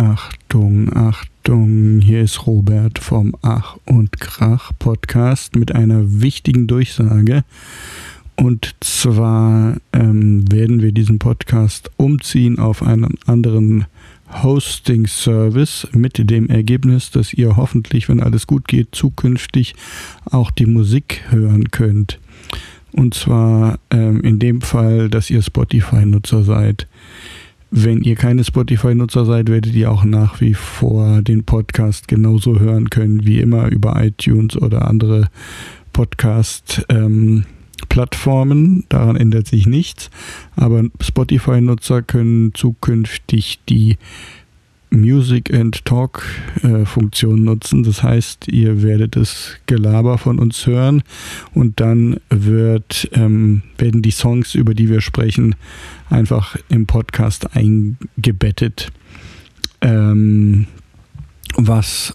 Achtung, Achtung, hier ist Robert vom Ach und Krach Podcast mit einer wichtigen Durchsage. Und zwar ähm, werden wir diesen Podcast umziehen auf einen anderen Hosting-Service mit dem Ergebnis, dass ihr hoffentlich, wenn alles gut geht, zukünftig auch die Musik hören könnt. Und zwar ähm, in dem Fall, dass ihr Spotify-Nutzer seid. Wenn ihr keine Spotify-Nutzer seid, werdet ihr auch nach wie vor den Podcast genauso hören können wie immer über iTunes oder andere Podcast-Plattformen. Ähm, Daran ändert sich nichts. Aber Spotify-Nutzer können zukünftig die Music and Talk äh, Funktion nutzen. Das heißt, ihr werdet das Gelaber von uns hören und dann wird, ähm, werden die Songs, über die wir sprechen, einfach im Podcast eingebettet. Ähm, was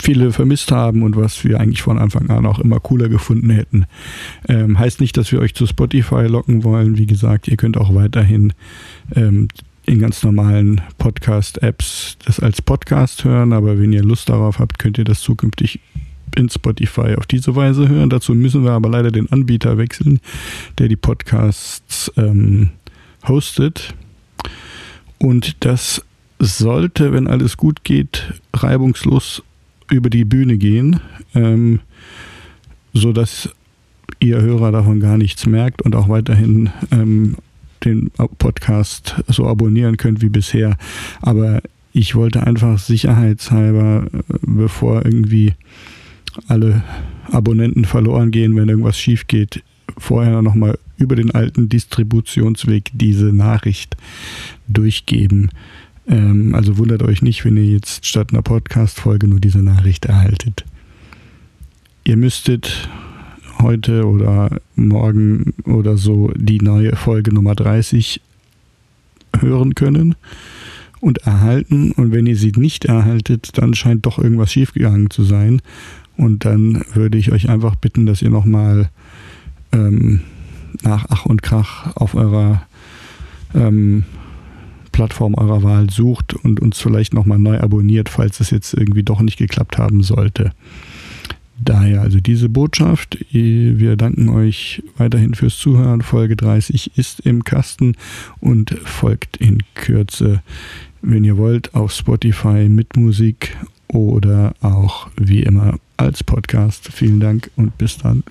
viele vermisst haben und was wir eigentlich von Anfang an auch immer cooler gefunden hätten. Ähm, heißt nicht, dass wir euch zu Spotify locken wollen. Wie gesagt, ihr könnt auch weiterhin ähm, in ganz normalen Podcast-Apps das als Podcast hören, aber wenn ihr Lust darauf habt, könnt ihr das zukünftig in Spotify auf diese Weise hören. Dazu müssen wir aber leider den Anbieter wechseln, der die Podcasts ähm, hostet. Und das sollte, wenn alles gut geht, reibungslos über die Bühne gehen, ähm, sodass ihr Hörer davon gar nichts merkt und auch weiterhin ähm, den Podcast so abonnieren könnt wie bisher. Aber ich wollte einfach sicherheitshalber, äh, bevor irgendwie alle Abonnenten verloren gehen, wenn irgendwas schief geht, vorher nochmal über den alten Distributionsweg diese Nachricht durchgeben. Ähm, also wundert euch nicht, wenn ihr jetzt statt einer Podcast-Folge nur diese Nachricht erhaltet. Ihr müsstet heute oder morgen oder so die neue Folge Nummer 30 hören können und erhalten. Und wenn ihr sie nicht erhaltet, dann scheint doch irgendwas schiefgegangen zu sein. Und dann würde ich euch einfach bitten, dass ihr nochmal ähm, nach Ach und Krach auf eurer ähm, Plattform eurer Wahl sucht und uns vielleicht nochmal neu abonniert, falls es jetzt irgendwie doch nicht geklappt haben sollte. Daher also diese Botschaft. Wir danken euch weiterhin fürs Zuhören. Folge 30 ist im Kasten und folgt in Kürze, wenn ihr wollt, auf Spotify mit Musik oder auch wie immer als Podcast. Vielen Dank und bis dann.